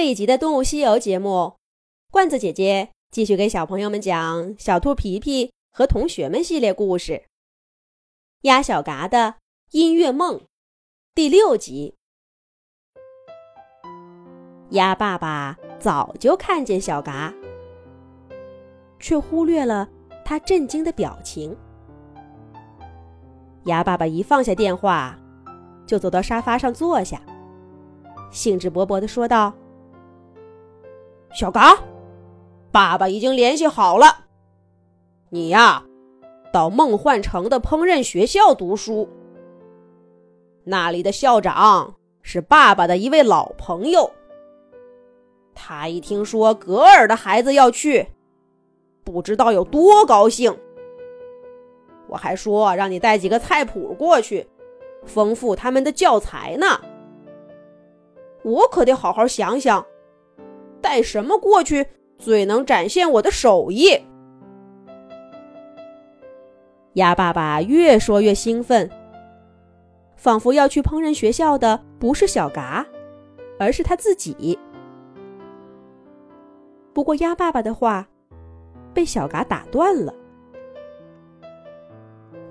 这一集的《动物西游》节目，罐子姐姐继续给小朋友们讲《小兔皮皮和同学们》系列故事，《鸭小嘎的音乐梦》第六集。鸭爸爸早就看见小嘎，却忽略了他震惊的表情。鸭爸爸一放下电话，就走到沙发上坐下，兴致勃勃地说道：“小嘎，爸爸已经联系好了，你呀，到梦幻城的烹饪学校读书。那里的校长是爸爸的一位老朋友。”他一听说格尔的孩子要去，不知道有多高兴。我还说让你带几个菜谱过去，丰富他们的教材呢。我可得好好想想，带什么过去最能展现我的手艺。鸭爸爸越说越兴奋，仿佛要去烹饪学校的不是小嘎，而是他自己。不过，鸭爸爸的话被小嘎打断了。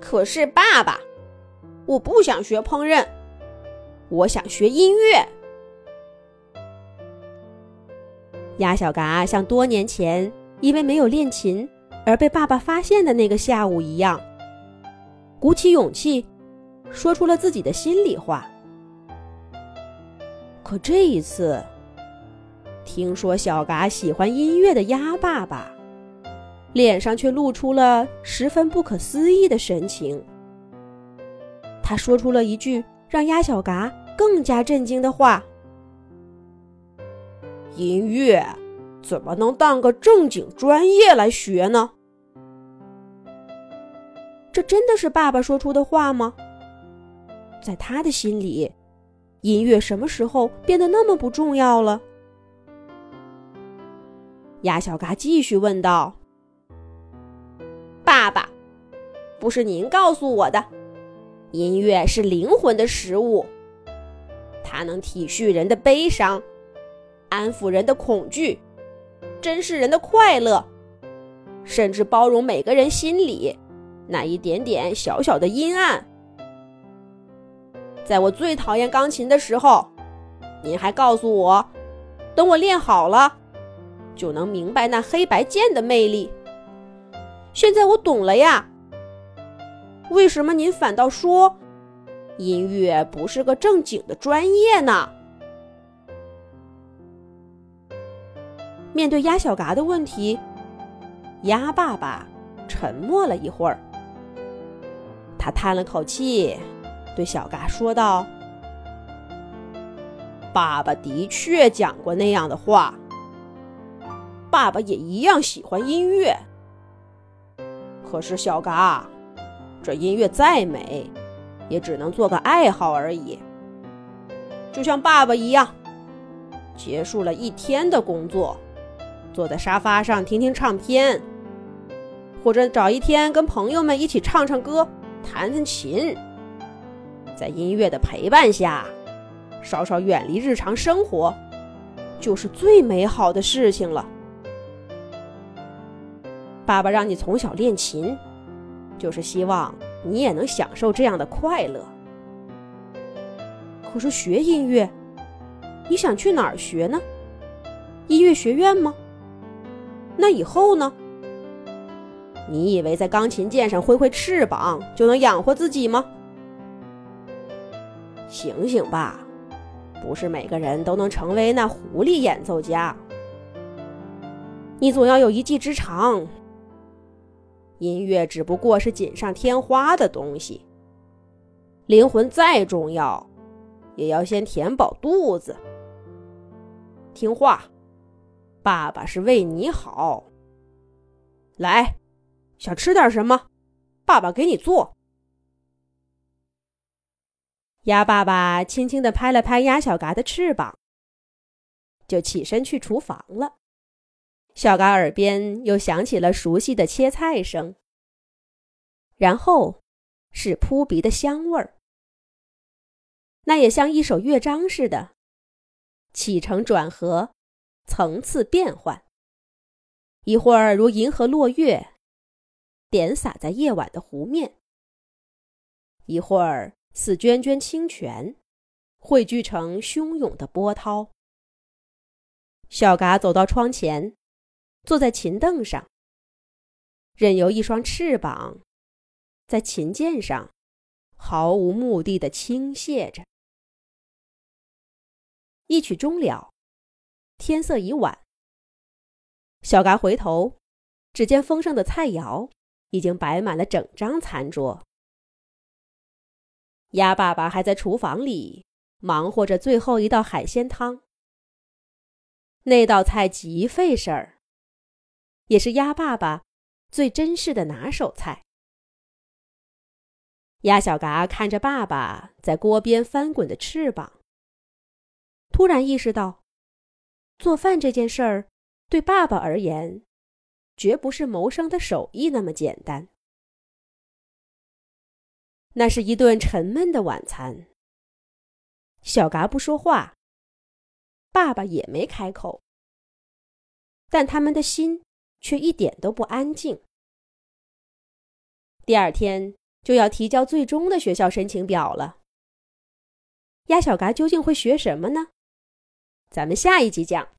可是，爸爸，我不想学烹饪，我想学音乐。鸭小嘎像多年前因为没有练琴而被爸爸发现的那个下午一样，鼓起勇气说出了自己的心里话。可这一次，听说小嘎喜欢音乐的鸭爸爸，脸上却露出了十分不可思议的神情。他说出了一句让鸭小嘎更加震惊的话：“音乐怎么能当个正经专业来学呢？”这真的是爸爸说出的话吗？在他的心里，音乐什么时候变得那么不重要了？鸭小嘎继续问道：“爸爸，不是您告诉我的，音乐是灵魂的食物，它能体恤人的悲伤，安抚人的恐惧，珍视人的快乐，甚至包容每个人心里那一点点小小的阴暗。在我最讨厌钢琴的时候，您还告诉我，等我练好了。”就能明白那黑白键的魅力。现在我懂了呀，为什么您反倒说音乐不是个正经的专业呢？面对鸭小嘎的问题，鸭爸爸沉默了一会儿，他叹了口气，对小嘎说道：“爸爸的确讲过那样的话。”爸爸也一样喜欢音乐，可是小嘎，这音乐再美，也只能做个爱好而已。就像爸爸一样，结束了一天的工作，坐在沙发上听听唱片，或者找一天跟朋友们一起唱唱歌、弹弹琴，在音乐的陪伴下，稍稍远离日常生活，就是最美好的事情了。爸爸让你从小练琴，就是希望你也能享受这样的快乐。可是学音乐，你想去哪儿学呢？音乐学院吗？那以后呢？你以为在钢琴键上挥挥翅膀就能养活自己吗？醒醒吧，不是每个人都能成为那狐狸演奏家。你总要有一技之长。音乐只不过是锦上添花的东西。灵魂再重要，也要先填饱肚子。听话，爸爸是为你好。来，想吃点什么？爸爸给你做。鸭爸爸轻轻地拍了拍鸭小嘎的翅膀，就起身去厨房了。小嘎耳边又响起了熟悉的切菜声，然后是扑鼻的香味儿。那也像一首乐章似的，起承转合层次变换，一会儿如银河落月，点洒在夜晚的湖面；一会儿似涓涓清泉，汇聚成汹涌的波涛。小嘎走到窗前，坐在琴凳上，任由一双翅膀在琴键上毫无目的的倾泻着。一曲终了，天色已晚。小嘎回头，只见丰盛的菜肴已经摆满了整张餐桌。鸭爸爸还在厨房里忙活着最后一道海鲜汤。那道菜极费事儿，也是鸭爸爸最珍视的拿手菜。鸭小嘎看着爸爸在锅边翻滚的翅膀。突然意识到，做饭这件事儿对爸爸而言，绝不是谋生的手艺那么简单。那是一顿沉闷的晚餐。小嘎不说话，爸爸也没开口，但他们的心却一点都不安静。第二天就要提交最终的学校申请表了。鸭小嘎究竟会学什么呢？咱们下一集讲。